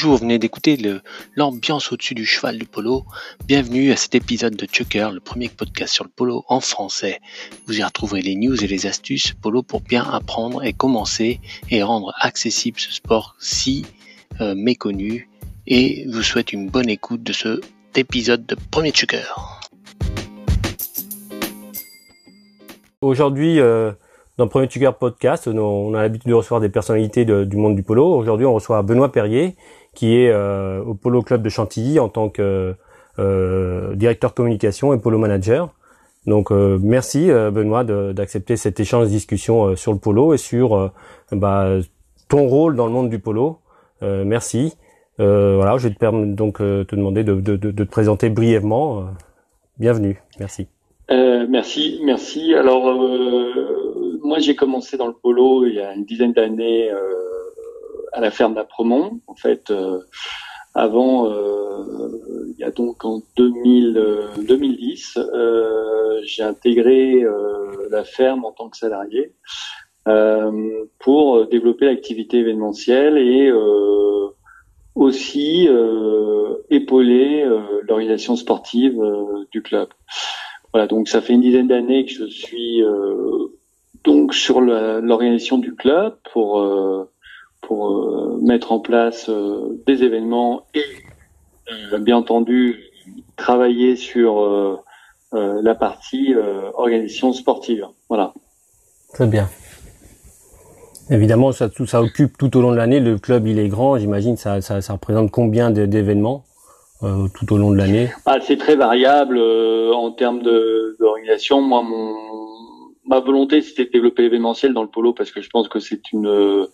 Bonjour, vous venez d'écouter l'ambiance au-dessus du cheval du polo. Bienvenue à cet épisode de Chucker, le premier podcast sur le polo en français. Vous y retrouverez les news et les astuces polo pour bien apprendre et commencer et rendre accessible ce sport si euh, méconnu. Et vous souhaite une bonne écoute de cet épisode de premier Chucker. Aujourd'hui, euh, dans premier Tucker podcast, on a l'habitude de recevoir des personnalités du monde du polo. Aujourd'hui, on reçoit Benoît Perrier, qui est euh, au Polo Club de Chantilly en tant que euh, directeur communication et polo manager. Donc euh, merci Benoît d'accepter cet échange discussion sur le polo et sur bah, ton rôle dans le monde du polo. merci. voilà, je vais te donc te demander de, de, te présenter brièvement. bienvenue. Merci. merci, merci. Alors moi, j'ai commencé dans le polo il y a une dizaine d'années euh, à la ferme d'Apremont. En fait, euh, avant, euh, il y a donc en 2000, 2010, j'ai intégré la ferme en tant que salarié pour développer l'activité événementielle et aussi épauler l'organisation sportive du club. Voilà, donc ça fait une dizaine d'années que je suis donc sur l'organisation du club pour euh, pour euh, mettre en place euh, des événements et bien entendu travailler sur la partie organisation sportive. Voilà. Très bien. Évidemment, ça, tout, ça occupe tout au long de l'année. Le club, il est grand. J'imagine, ça, ça, ça représente combien d'événements tout au long de l'année? Ah, C'est très variable en termes d'organisation. Moi, mon, ma volonté, c'était de développer l'événementiel dans le polo parce que je pense que c'est une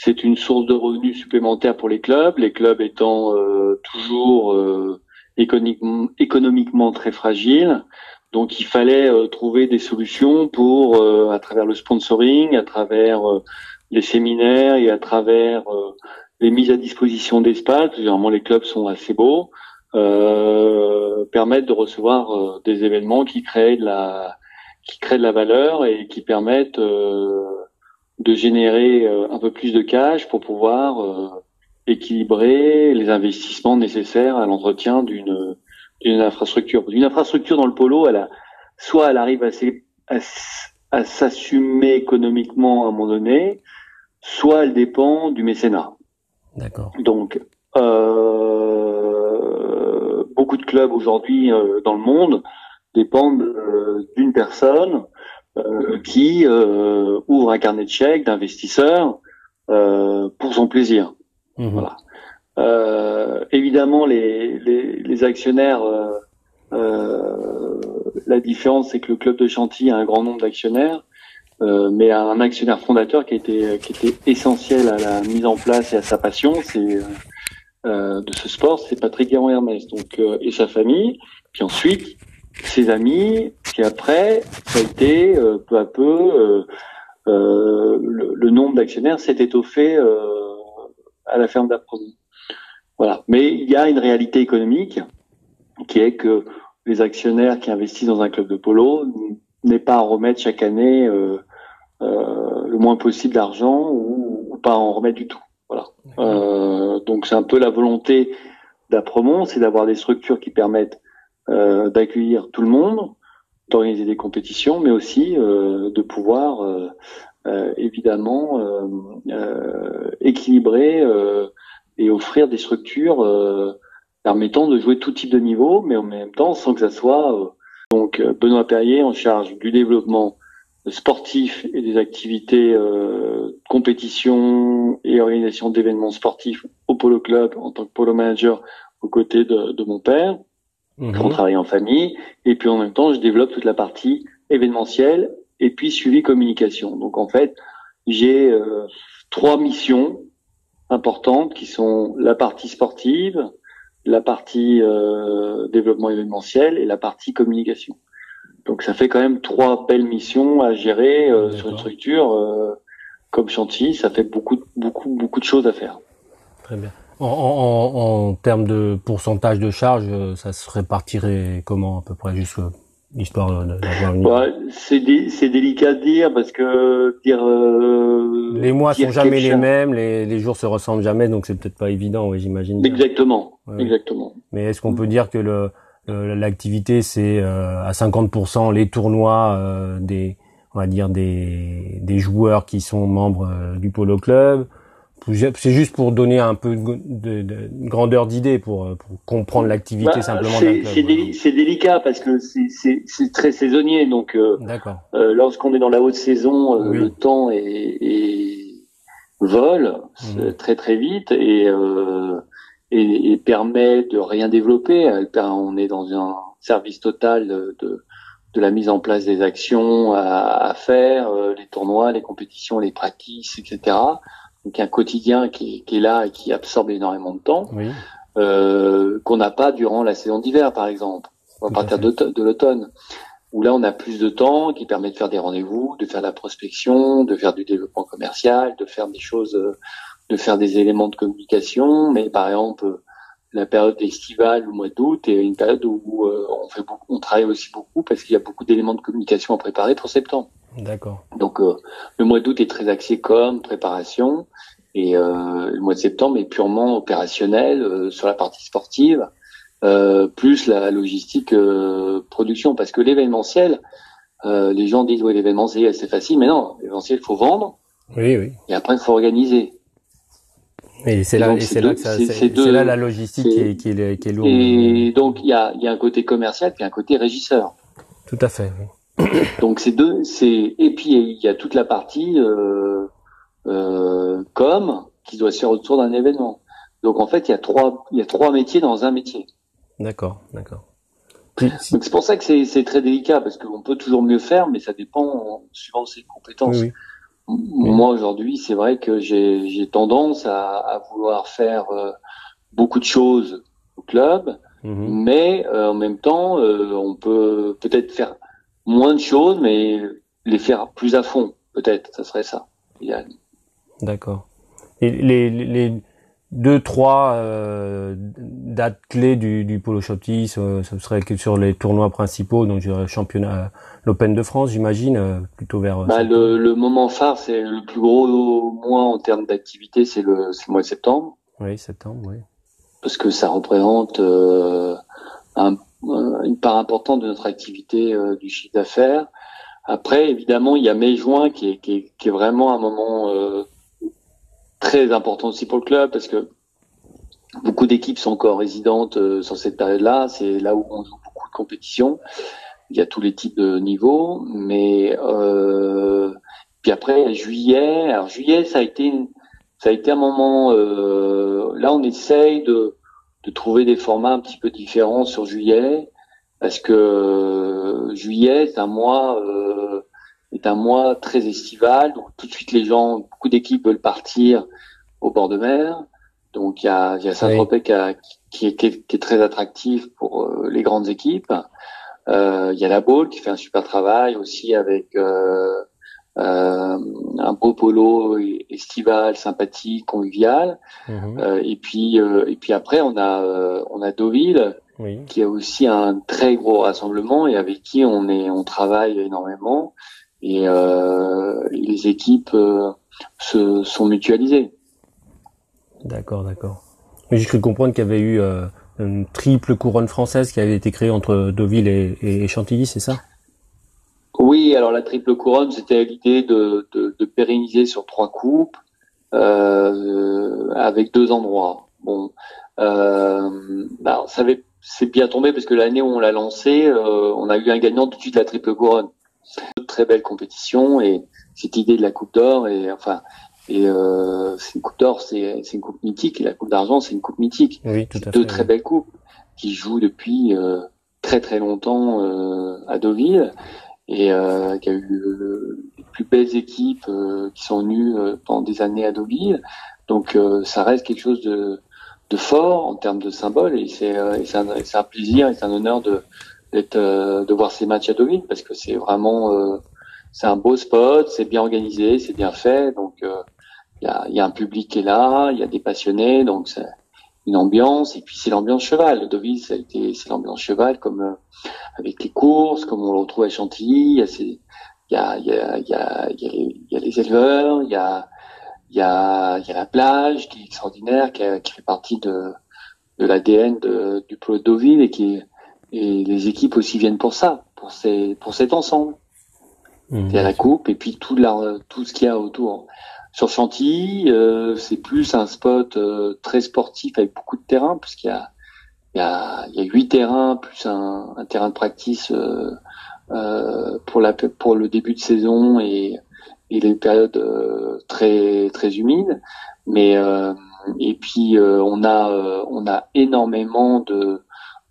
c'est une source de revenus supplémentaires pour les clubs. Les clubs étant euh, toujours euh, économiquement, économiquement très fragiles. Donc il fallait euh, trouver des solutions pour, à travers le sponsoring, à travers les séminaires et à travers les mises à disposition d'espace, généralement les clubs sont assez beaux, permettre de recevoir des événements qui créent de la qui créent de la valeur et qui permettent euh, de générer euh, un peu plus de cash pour pouvoir euh, équilibrer les investissements nécessaires à l'entretien d'une d'une infrastructure. Une infrastructure dans le polo, elle a, soit elle arrive à, à, à s'assumer économiquement à un moment donné, soit elle dépend du mécénat. D'accord. Donc, euh, beaucoup de clubs aujourd'hui dans le monde dépendent euh, d'une personne euh, qui euh, ouvre un carnet de chèques d'investisseurs pour son plaisir. Mhm. Voilà. évidemment, les, les, actionnaires, la différence, c'est que le club de Chantilly a un grand nombre d'actionnaires, mais a un actionnaire fondateur qui était qui était essentiel à la mise en place et à sa passion, c'est de ce sport, c'est Patrick Guéron Hermès, donc et sa famille. Puis ensuite, ses amis, puis après, ça a été euh, peu à peu, euh, euh, le, nombre d'actionnaires s'est étoffé à la ferme d'apprentis. Voilà. Mais il y a une réalité économique qui est que les actionnaires qui investissent dans un club de polo n'est pas à remettre chaque année le moins possible d'argent ou, pas en remettre du tout. Voilà. Donc c'est un peu la volonté d'Apremont, c'est d'avoir des structures qui permettent d'accueillir tout le monde, d'organiser des compétitions, mais aussi euh, de pouvoir euh, évidemment équilibrer et offrir des structures permettant de jouer tout type de niveau, mais en même temps sans que ça soit donc Benoît Perrier en charge du développement sportif et des activités euh, compétition et organisation d'événements sportifs au Polo Club en tant que polo manager aux côtés de, de mon père. Mhm. On travaille en famille. Et puis en même temps, je développe toute la partie événementielle et puis suivi communication. Donc en fait, j'ai euh, trois missions importantes qui sont la partie sportive, la partie euh, développement événementiel et la partie communication. Donc ça fait quand même trois belles missions à gérer euh, sur une structure comme Chantilly. Ça fait beaucoup, beaucoup, beaucoup de choses à faire. Très bien. En, en, en, termes de pourcentage de charge, euh, ça se répartirait comment à peu près juste L'histoire d'avoir une. Ouais, c'est c'est délicat de dire parce que dire. Euh, les mois sont jamais les mêmes, les, les jours se ressemblent jamais, donc c'est peut-être pas évident, oui, j'imagine. Exactement, exactement. Mais est-ce qu'on peut dire que le l'activité c'est euh, à 50% les tournois euh, des on va dire des des joueurs qui sont membres euh, du polo club c'est juste pour donner un peu de, de, grandeur d'idée, pour, pour comprendre l'activité bah, simplement. C'est délicat parce que c'est très saisonnier. Donc, euh, euh, lorsqu'on est dans la haute saison, euh, le temps est, est vole mmh. très très vite et, euh, et, et, permet de rien développer. On est dans un service total de, de la mise en place des actions à, à faire, euh, les tournois, les compétitions, les pratiques, etc donc un quotidien qui, qui, est là et qui absorbe énormément de temps, euh, qu'on n'a pas durant la saison d'hiver, par exemple, à partir de, de l'automne, où là on a plus de temps, qui permet de faire des rendez-vous, de faire de la prospection, de faire du développement commercial, de faire des choses, de faire des éléments de communication. Mais par exemple, la période estivale, le mois d'août, est une période où euh, on fait beaucoup, on travaille aussi beaucoup parce qu'il y a beaucoup d'éléments de communication à préparer pour septembre. D'accord. Donc euh, le mois d'août est très axé comme préparation et euh, le mois de septembre est purement opérationnel euh, sur la partie sportive, plus la logistique production parce que l'événementiel, les gens disent ouais l'événementiel c'est facile, mais non l'événementiel il faut vendre. Oui oui. Et après il faut organiser. Et c'est là, c'est là que ça, c'est là la logistique qui est, qui est, qui est lourde. Et donc il y a, il y a un côté commercial puis un côté régisseur. Tout à fait. Oui. Donc c'est deux, c'est et puis il y a toute la partie euh, euh, com qui doit se faire autour d'un événement. Donc en fait il y a trois, il y a trois métiers dans un métier. D'accord, d'accord. Donc c'est pour ça que c'est très délicat parce qu'on peut toujours mieux faire, mais ça dépend suivant ses compétences. Moi aujourd'hui, c'est vrai que j'ai tendance à, à, vouloir faire euh, beaucoup de choses au club, mhm. mais euh, en même temps, euh, on peut peut-être faire moins de choses, mais les faire plus à fond, peut-être, ça serait ça, D'accord. Et les, les deux, trois euh, dates clés du, du Polo Shopty, ce, ce, serait que sur les tournois principaux, donc je championnat, l'Open de France, j'imagine, euh, plutôt vers. Bah, le, le, moment phare, c'est le plus gros mois en termes d'activité, c'est le, le mois de septembre. Oui, septembre, oui. Parce que ça représente euh, un euh, une part importante de notre activité euh, du chiffre d'affaires. Après, évidemment, il y a mai-juin qui est, qui, est, qui est, vraiment un moment euh, très important aussi pour le club parce que beaucoup d'équipes sont encore résidentes sur cette période-là. C'est là où on joue beaucoup de compétitions. Il y a tous les types de niveaux, mais euh, puis après juillet. Alors juillet, ça a été ça a été un moment. Euh, là, on essaye de de trouver des formats un petit peu différents sur juillet, parce que euh, juillet est un mois euh, est un mois très estival, donc tout de suite les gens, beaucoup d'équipes veulent partir au bord de mer, donc il y a, y a Saint-Tropez qui, est, qui, est, très attractif pour euh, les grandes équipes. Il y a la Baule qui fait un super travail aussi avec euh, un beau polo estival, sympathique, convivial. Euh, et puis euh, et puis après on a on a Deauville qui a aussi un très gros rassemblement et avec qui on est on travaille énormément et les équipes se sont mutualisées. D'accord, d'accord. Mais j'ai cru comprendre qu'il y avait eu une triple couronne française qui avait été créée entre Deauville et, et Chantilly, c'est ça? Oui, alors la triple couronne, c'était l'idée de, de, de, pérenniser sur trois coupes euh, avec deux endroits. Bon, euh, bah, ça c'est bien tombé parce que l'année où on l'a lancé, euh, on a eu un gagnant tout de suite la triple couronne. Une très belle compétition et cette idée de la coupe d'or et enfin et euh, c'est une coupe d'or, c'est une coupe mythique et la coupe d'argent, c'est une coupe mythique. Oui, tout à Deux très belles coupes qui jouent depuis euh, très très longtemps euh, à Deauville et euh, qui a eu euh, les plus belles équipes euh, qui sont venues pendant des années à Deauville. Donc ça reste quelque chose de, de fort en termes de symbole et c'est un, un, plaisir et c'est un honneur de d'être de voir ces matchs à Deauville parce que c'est vraiment c'est un beau spot, c'est bien organisé, c'est bien fait, donc il y a, y, a, un public qui est là, il y a des passionnés, donc une ambiance. Et puis c'est l'ambiance cheval. Deauville, ça a été c'est l'ambiance cheval, comme euh, avec les courses, comme on le retrouve à Chantilly. Il y a, y y y les, éleveurs, il y a, il y a, il y a la plage qui est extraordinaire, qui, qui fait partie de, de l'ADN du polo de Deauville et qui et les équipes aussi viennent pour ça, pour ces, pour cet ensemble. Mmh. Il y a la coupe et puis tout, la, tout ce qu'il y a autour. Sur Chantilly, euh, c'est plus un spot euh, très sportif avec beaucoup de terrain, puisqu'il y a il y a il y a huit terrains plus un, un terrain de practice euh, euh pour la pour le début de saison et et les périodes euh, très très humides. Mais et puis on a on a énormément de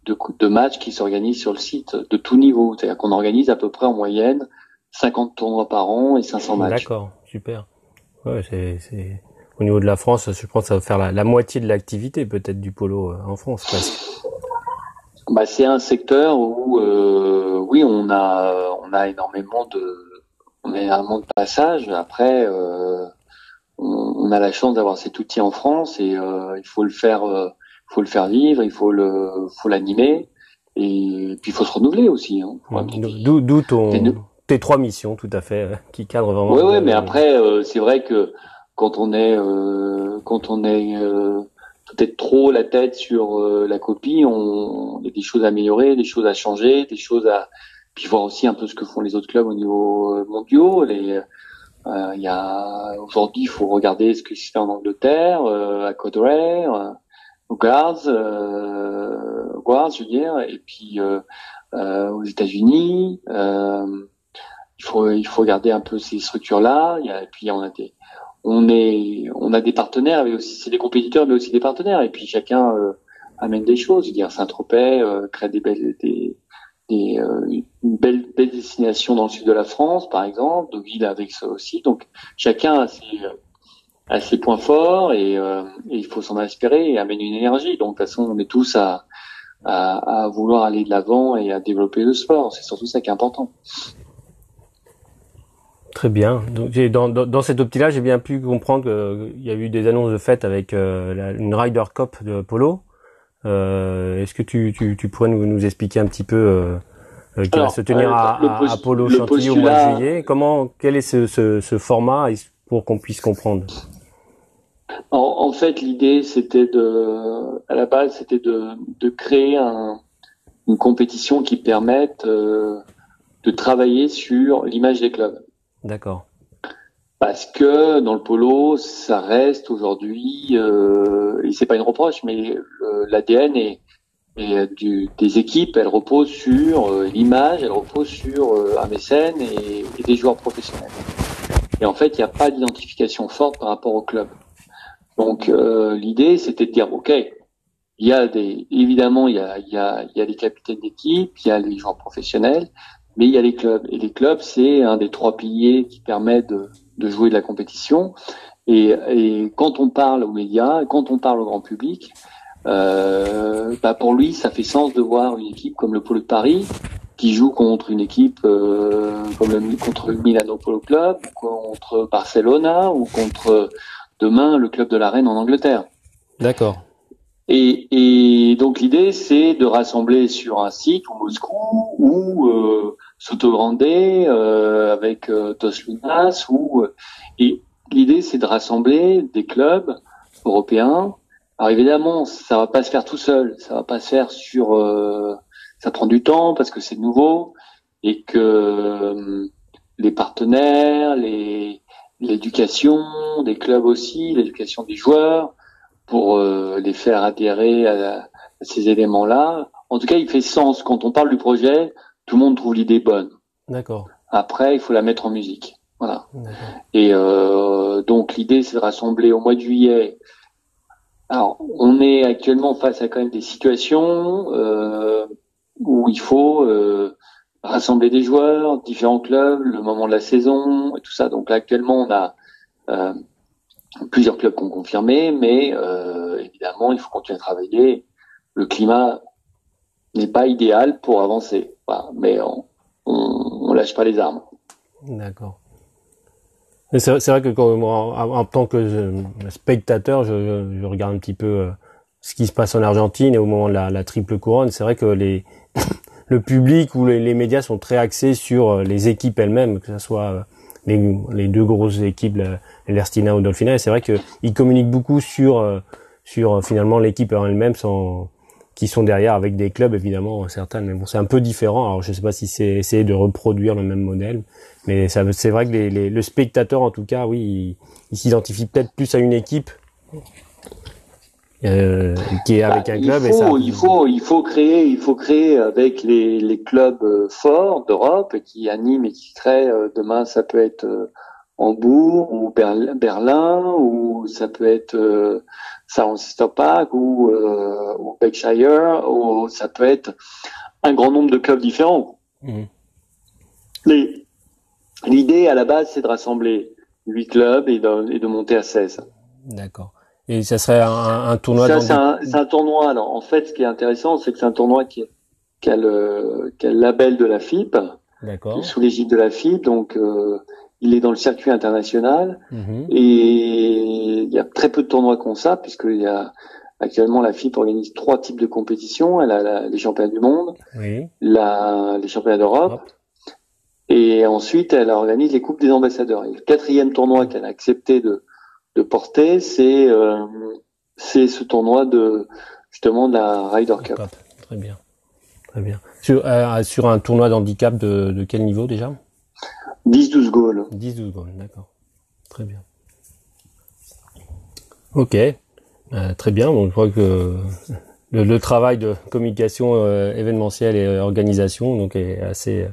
de, de matchs qui s'organisent sur le site de tout niveau. C'est-à-dire qu'on organise à peu près en moyenne 50 tournois par an et 500 matchs. D'accord, super. Ouais, c'est, au niveau de la France, je pense que ça va faire la, moitié de l'activité peut-être du polo euh, en France presque. Bah, c'est un secteur où euh, oui, on a on a énormément de on a énormément de passages. Après, euh, on, a la chance d'avoir cet outil en France et euh, il faut le faire faut le faire vivre, il faut le faut l'animer et puis il faut se renouveler aussi. Hein. D'où ton tes trois missions, tout à fait, euh, qui cadrent vraiment. Oui, oui, mais après, euh, c'est vrai que quand on est, euh, quand on est peut-être trop la tête sur la copie, on, il y a des choses à améliorer, des choses à changer, des choses à, puis voir aussi un peu ce que font les autres clubs au niveau mondiaux. Les, il y a aujourd'hui, il faut regarder ce qui se fait en Angleterre, à Codray, aux Guards, Guards, je veux dire, et puis aux États-Unis. Euh, il faut il faut garder un peu ces structures là. Il y a, et puis on a des on est on a des partenaires, mais aussi c'est des compétiteurs, mais aussi des partenaires. Et puis chacun euh, amène des choses. Je veux dire Saint-Tropez euh, crée des belles des, des euh, une belle belle destination dans le sud de la France, par exemple. Deauville avec ça aussi. Donc chacun a ses a ses points forts et, et il faut s'en inspirer et amener une énergie. Donc de toute façon, on est tous à, à, à vouloir aller de l'avant et à développer le sport. C'est surtout ça qui est important. Très bien. Donc, dans, dans, dans cette optique-là, j'ai bien pu comprendre qu'il y a eu des annonces de fête avec euh, une Ryder Cup de polo. Euh, Est-ce que tu, tu, tu, pourrais nous, nous expliquer un petit peu euh, euh qui va se tenir à, à, Polo Chantilly au mois de juillet? Comment, quel est ce, ce, ce format pour qu'on puisse comprendre? En, en, fait, l'idée, c'était de, à la base, c'était de, de créer un, une compétition qui permette de travailler sur l'image des clubs. D'accord. Parce que dans le polo, ça reste aujourd'hui, euh, et c'est pas une reproche, mais l'ADN est, du, des équipes, elle repose sur euh, l'image, elle repose sur euh, un mécène et, des joueurs professionnels. Et en fait, il n'y a pas d'identification forte par rapport au club. Donc euh, l'idée, c'était de dire, ok, il y a des, évidemment, il y a, les capitaines d'équipe, il y a les joueurs professionnels, mais il y a les clubs. Et les clubs, c'est un des trois piliers qui permet de, de jouer de la compétition. Et, et, quand on parle aux médias, quand on parle au grand public, euh, bah pour lui, ça fait sens de voir une équipe comme le Polo de Paris qui joue contre une équipe euh, comme le, contre le Milano Polo Club, contre Barcelona ou contre demain le club de la Reine en Angleterre. D'accord. Et, et, donc l'idée, c'est de rassembler sur un site ou Moscou ou euh, Soto Grande euh, avec euh, Toslunas ou euh, et l'idée c'est de rassembler des clubs européens. Alors évidemment, ça va pas se faire tout seul, ça va pas se faire sur euh, ça prend du temps parce que c'est nouveau et que les partenaires, les l'éducation des clubs aussi, l'éducation des joueurs pour les faire adhérer à, à ces éléments-là. En tout cas, il fait sens quand on parle du projet tout le monde trouve l'idée bonne. D'accord. Après, il faut la mettre en musique. Voilà. Et euh, donc l'idée, c'est de rassembler au mois de juillet. Alors, on est actuellement face à quand même des situations euh, où il faut euh, rassembler des joueurs, différents clubs, le moment de la saison et tout ça. Donc là, actuellement, on a euh, plusieurs clubs qui ont confirmé, mais euh, évidemment, il faut continuer à travailler. Le climat n'est pas idéal pour avancer mais on, on, lâche pas les armes. D'accord. C'est vrai que en, tant que spectateur, je, regarde un petit peu euh, ce qui se passe en Argentine et au moment de la, triple couronne, c'est vrai que le public ou les, médias sont très axés sur euh, les équipes elles-mêmes, que ce soit euh, les, deux grosses équipes, l'Erstina ou Dolphina. Et c'est vrai qu'ils communiquent beaucoup sur euh, sur finalement l'équipe en elle-même, sans qui sont derrière avec des clubs évidemment certains. Mais bon, c'est un peu différent. Alors je sais pas si c'est essayer de reproduire le même modèle, mais c'est vrai que les, les, le spectateur en tout cas, oui, il, il s'identifie peut-être plus à une équipe euh, qui est avec bah, un club. Il faut, il faut, il faut créer, il faut créer avec les, les clubs euh, forts d'Europe qui animent et qui créent. Euh, demain, ça peut être Hambourg ou Berlin ou ça peut être euh, Stopak ou, euh, ou Berkshire ou ça peut être un grand nombre de clubs différents. Mmh. L'idée à la base, c'est de rassembler huit clubs et de, et de monter à 16. D'accord. Et ça serait un, un tournoi. Ça, c'est un, un, tournoi. Alors, en fait, ce qui est intéressant, c'est que c'est un tournoi qui, qui, a le, qui a le label de la FIP, sous l'égide de la FIP. Donc, euh, il est dans le circuit international. Mhm. Et il y a très peu de tournois comme ça, puisqu'il y a actuellement la FIP organise trois types de compétitions. Elle a les championnats du monde, oui. la, les championnats d'Europe. Et ensuite, elle organise les coupes des ambassadeurs. Et le quatrième tournoi qu'elle a accepté de de porter, c'est euh, c'est ce tournoi de justement de la Ryder Cup. Très bien, très bien. Sur, euh, sur un tournoi d'handicap de, de quel niveau déjà? 10-12 goals. 10-12 goals, d'accord. Très bien. Ok, euh, très bien. Donc je crois que le, le travail de communication euh, événementielle et organisation donc est assez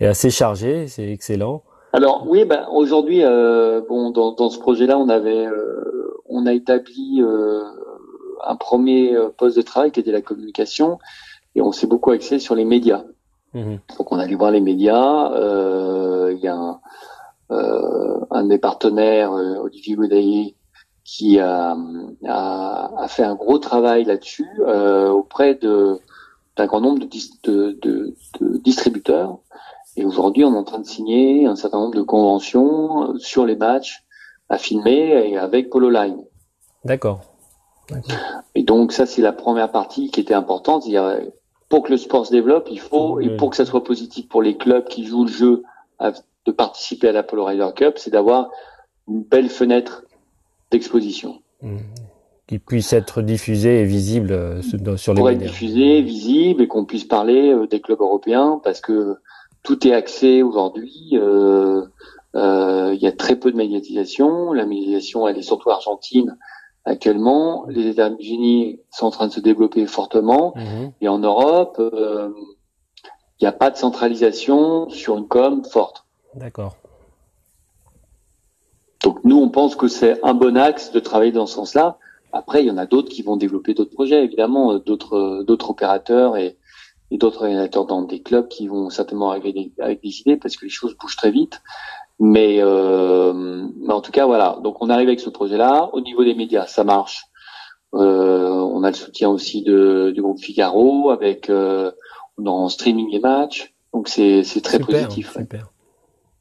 est assez chargé, c'est excellent. Alors oui, ben, aujourd'hui, euh, bon, dans, dans ce projet-là, on avait, euh, on a établi euh, un premier poste de travail qui était la communication, et on s'est beaucoup axé sur les médias. Mmh. Donc on a dû voir les médias. Il y a un, un de mes partenaires, Olivier Gaudaillé, qui a, a, a, fait un gros travail là-dessus auprès de d'un grand nombre de, de, de, de distributeurs et aujourd'hui, on est en train de signer un certain nombre de conventions euh, sur les matchs à filmer et avec Polo Line. D'accord. Et donc ça, c'est la première partie qui était importante. Pour que le sport se développe, il faut, et pour que ça soit positif pour les clubs qui jouent le jeu de participer à la Polo Rider Cup, c'est d'avoir une belle fenêtre d'exposition. Mmh. Qui puisse être diffusée et visible euh, sur les pour médias. être diffusée, visible et qu'on puisse parler euh, des clubs européens parce que tout est axé aujourd'hui. Euh, euh, il y a très peu de médiatisation. La médiatisation, elle est surtout argentine actuellement. Les États-Unis sont en train de se développer fortement. Mhm. Et en Europe, euh, il n'y a pas de centralisation sur une com forte. D'accord. Donc nous, on pense que c'est un bon axe de travailler dans ce sens-là. Après, il y en a d'autres qui vont développer d'autres projets, évidemment, d'autres d'autres opérateurs et, et d'autres réalisateurs dans des clubs qui vont certainement arriver avec des idées parce que les choses bougent très vite. Mais, euh, mais en tout cas, voilà. Donc on arrive avec ce projet-là. Au niveau des médias, ça marche. Euh, on a le soutien aussi de, du groupe Figaro avec euh, dans streaming les matchs. Donc c'est c'est très positif. Super.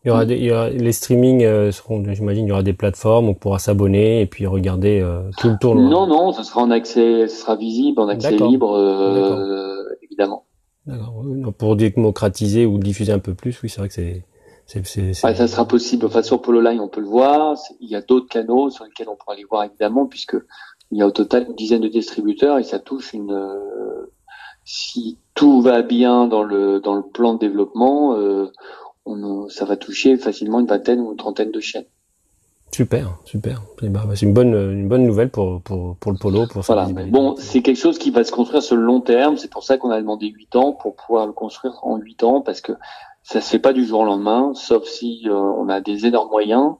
Il y aura, des, il y aura les streamings euh, seront, j'imagine, il y aura des plateformes où on pourra s'abonner et puis regarder euh, tout le tournoi. Non, non, ça sera en accès, ce sera visible en accès libre, euh, évidemment. Pour démocratiser ou diffuser un peu plus, oui, c'est vrai que c'est. Ça sera possible. Enfin, sur Polo Line, on peut le voir. Il y a d'autres canaux sur lesquels on pourra les voir évidemment, puisque il y a au total une dizaine de distributeurs et ça touche une. Euh, si tout va bien dans le dans le plan de développement, euh, ça va toucher facilement une vingtaine ou une trentaine de chaînes. Super, super. Bah, c'est une bonne, une bonne nouvelle pour, pour, pour le polo, pour voilà. Bon, c'est quelque chose qui va se construire sur le long terme. C'est pour ça qu'on a demandé 8 ans pour pouvoir le construire en 8 ans parce que ça se fait pas du jour au lendemain, sauf si euh, on a des énormes moyens.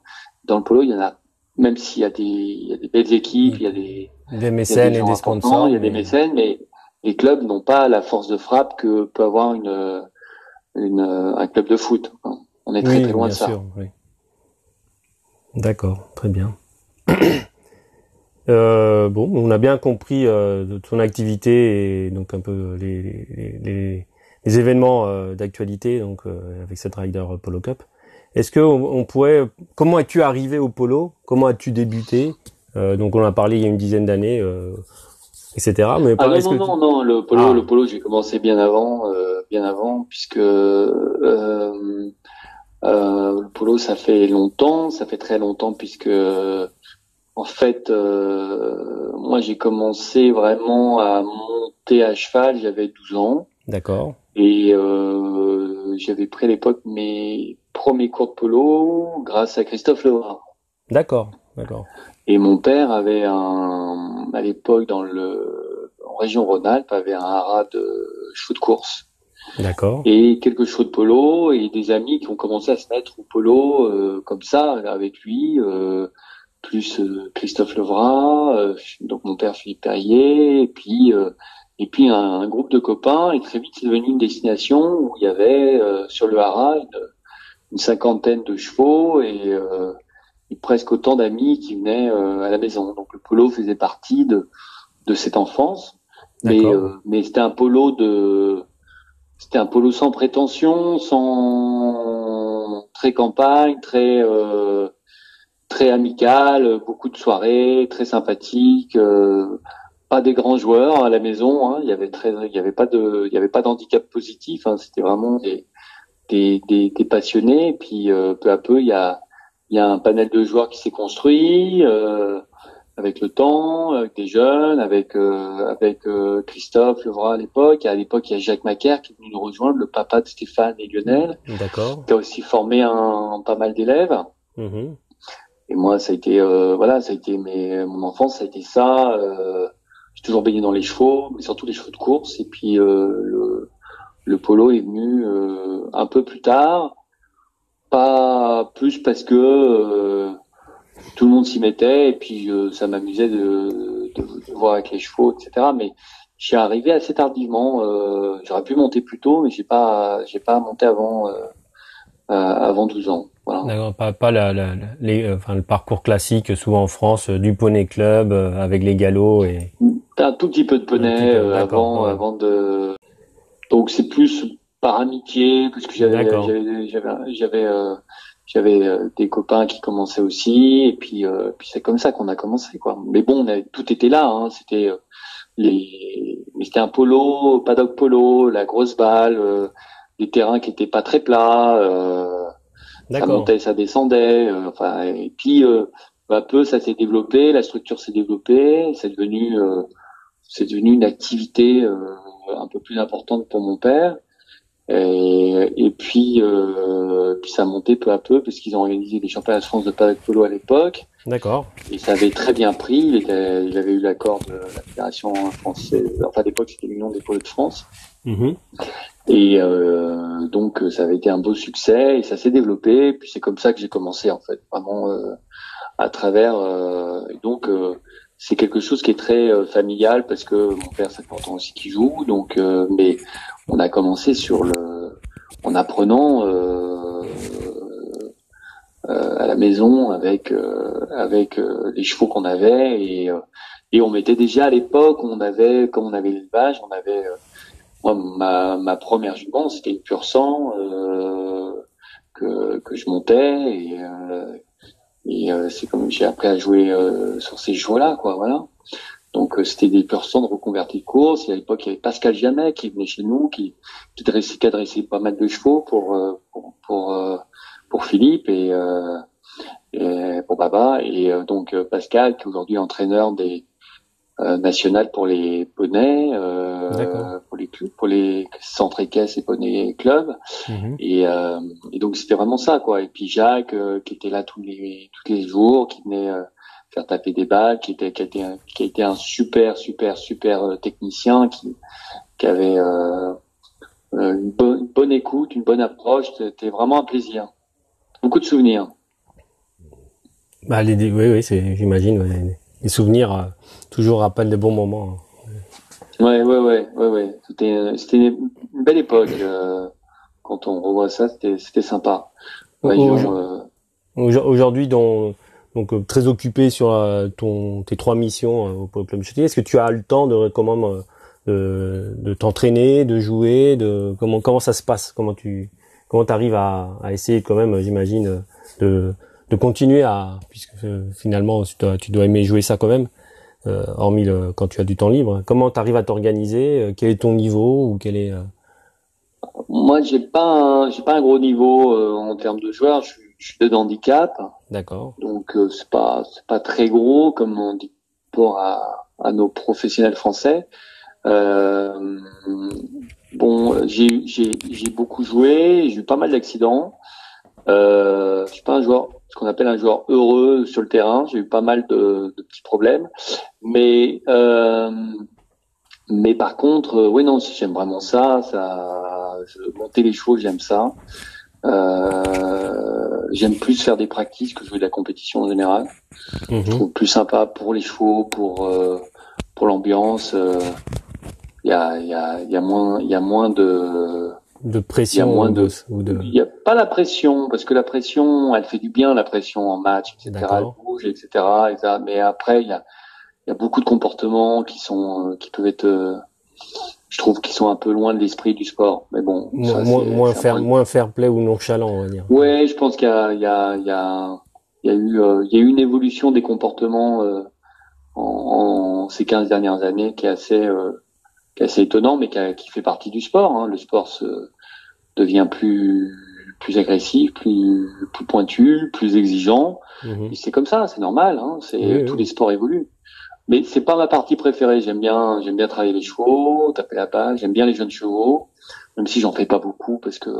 Dans le polo, il y en a, même s'il y a des, il y a des belles équipes, il y a des, des mécènes et des sponsors, il y a des mécènes, mais les clubs n'ont pas la force de frappe que peut avoir une, une un club de foot. On est très très loin de ça. Sûr, oui. D'accord, très bien. euh, bon, on a bien compris euh, ton activité et donc un peu les, les, les, les événements euh, d'actualité donc avec cette Rider Polo Cup. Est-ce que on, pourrait comment es-tu arrivé au polo? Comment as-tu débuté? Donc on en a parlé il y a une dizaine d'années. etc. Mais ah non, non, non, le polo, ah. le polo, j'ai commencé bien avant, bien avant, puisque euh, euh, le polo, ça fait longtemps, ça fait très longtemps, puisque en fait, euh, moi, j'ai commencé vraiment à monter à cheval, j'avais 12 ans. D'accord. Et euh, j'avais pris à l'époque mes premiers cours de polo grâce à Christophe Lebrun. D'accord, d'accord. Et mon père avait un, à l'époque dans le, en région Rhône-Alpes, avait un haras de chevaux de course. D'accord. Et quelques chevaux de polo et des amis qui ont commencé à se mettre au polo euh, comme ça avec lui, euh, plus euh, Christophe Levrat, euh, donc mon père Philippe Perrier, et puis et puis un, groupe de copains. Et très vite c'est devenu une destination où il y avait sur le haras une, une, cinquantaine de chevaux et presque autant d'amis qui venaient euh, à la maison. Donc le polo faisait partie de, de cette enfance. Mais, euh, mais c'était un polo de c'était un polo sans prétention, sans très campagne, très euh, très amical, beaucoup de soirées, très sympathique. pas des grands joueurs à la maison. Hein. Il y avait très, il y avait pas de, il y avait pas d'handicap positif. Hein. C'était vraiment des, des, des, des, passionnés. Et puis peu à peu, il y a il y a un panel de joueurs qui s'est construit euh, avec le temps, avec des jeunes, avec euh, avec euh, Christophe Levra à l'époque. À l'époque, il y a Jacques Macaire qui est venu nous rejoindre, le papa de Stéphane et Lionel. D'accord. Qui a aussi formé un, pas mal d'élèves. Mm-hmm. Et moi, ça a été voilà, ça a été mes, mon enfance, ça a été ça. j'ai toujours baigné dans les chevaux, mais surtout les chevaux de course. Et puis le, le polo est venu un peu plus tard pas plus parce que euh, tout le monde s'y mettait et puis euh, ça m'amusait de, de, voir avec les chevaux, etc. Mais je suis arrivé assez tardivement. Euh, j'aurais pu monter plus tôt, mais j'ai pas, j'ai pas monté avant avant 12 ans. Voilà. pas, pas la, les, enfin, le parcours classique, souvent en France, du poney club avec les galops et. Un tout petit peu de poney avant, avant de. Donc c'est plus par amitié, parce que j'avais j'avais j'avais euh, euh, des copains qui commençaient aussi, et puis euh, puis c'est comme ça qu'on a commencé quoi. Mais bon, on tout était là, hein, c'était les c'était un polo, paddock polo, la grosse balle, des terrains qui étaient pas très plats, ça montait, ça descendait, enfin et puis peu à peu ça s'est développé, la structure s'est développée, c'est devenu c'est devenu une activité un peu plus importante pour mon père. Et, et puis, euh, puis ça a monté peu à peu parce qu'ils ont organisé des championnats de France de padel polo à l'époque. D'accord. Et ça avait très bien pris. Il, était, il avait eu l'accord de la fédération française. Enfin, à l'époque, c'était l'Union des polos de France. Mm-hmm. Et euh, donc, ça avait été un beau succès et ça s'est développé. Et puis c'est comme ça que j'ai commencé en fait, vraiment euh, à travers. Euh, donc euh, c'est quelque chose qui est très euh, familial parce que mon père, c'est important aussi qu'il joue. Donc, mais on a commencé sur le, en apprenant euh, euh, à la maison avec euh, avec les chevaux qu'on avait et et on mettait déjà à l'époque, on avait, comme on avait l'élevage, on avait, moi, ma, ma première jument, c'était une pure sang que, que je montais et, et c'est comme j'ai appris à jouer sur ces chevaux-là, quoi, voilà. Donc euh, c'était des personnes reconverties de course. Et à l'époque, il y avait Pascal Jamet qui venait chez nous, qui, qui, dressait, qui dressé pas mal de chevaux pour euh, pour pour, euh, pour Philippe et, et, pour Baba. Et donc Pascal, qui aujourd'hui entraîneur des nationales pour les poneys, pour les pour les centres équestres et poneys clubs. Mhm. Et, et, donc c'était vraiment ça quoi. Et puis Jacques qui était là tous les tous les jours, qui venait faire taper des balles, qui était qui a été un, qui a été un super super super euh, technicien qui qui avait euh, euh, une, bonne, écoute, une bonne approche. C'était vraiment un plaisir. Beaucoup de souvenirs. Bah, les, oui, oui, j'imagine, les, souvenirs toujours rappellent des bons moments. Ouais, ouais, ouais, ouais, ouais. C'était, c'était une belle époque. quand on revoit ça, c'était, c'était sympa. Aujourd'hui, dans donc euh, très occupé sur euh, ton tes trois missions euh, au club Châtillon. Est-ce que tu as le temps de comment de, de t'entraîner, de jouer, de comment comment ça se passe? Comment tu comment t'arrives à, à essayer quand même, j'imagine, de de continuer à puisque finalement tu dois, aimer jouer ça quand même. hormis le, quand tu as du temps libre. Comment tu arrives à t'organiser Quel est ton niveau ou quel est Moi, j'ai pas j'ai pas un gros niveau en termes de joueurs. Je, je suis de handicap. D'accord. Donc c'est pas c'est pas très gros comme on dit pour à, à nos professionnels français. Euh, bon, j'ai, j'ai, j'ai beaucoup joué, j'ai eu pas mal d'accidents. Euh, je suis pas un joueur, ce qu'on appelle un joueur heureux sur le terrain. J'ai eu pas mal de, de petits problèmes, mais euh, mais par contre, euh, oui non, j'aime vraiment ça. Ça, je, monter les chevaux, j'aime ça. Euh, j'aime plus faire des practices que jouer de la compétition en général. Mhm. Je trouve plus sympa pour les chevaux, pour euh, pour l'ambiance. Il y a il y a il y a moins il y a moins de de pression il y a moins de, ou de... il y a pas la pression parce que la pression elle fait du bien la pression en match etc elle bouge etc, etc. mais après il y a il y a beaucoup de comportements qui sont qui peuvent être euh, je trouve qu'ils sont un peu loin de l'esprit du sport mais bon Moins, ça, moins, fair, de- moins fair play ou nonchalant, on va dire. Ouais, je pense qu'il y a, il y a, il y a, il y a eu, euh, il y a eu une évolution des comportements euh, en, en ces 15 dernières années qui est assez, euh, qui est assez étonnant, mais qui, a- qui fait partie du sport. hein. Le sport se devient plus, plus agressif, plus, plus pointu, plus exigeant. Mhm. C'est comme ça, c'est normal. Hein. C'est Oui, oui. tous les sports évoluent. Mais c'est pas ma partie préférée. J'aime bien, j'aime bien travailler les chevaux, taper la balle. J'aime bien les jeunes chevaux, même si j'en fais pas beaucoup parce que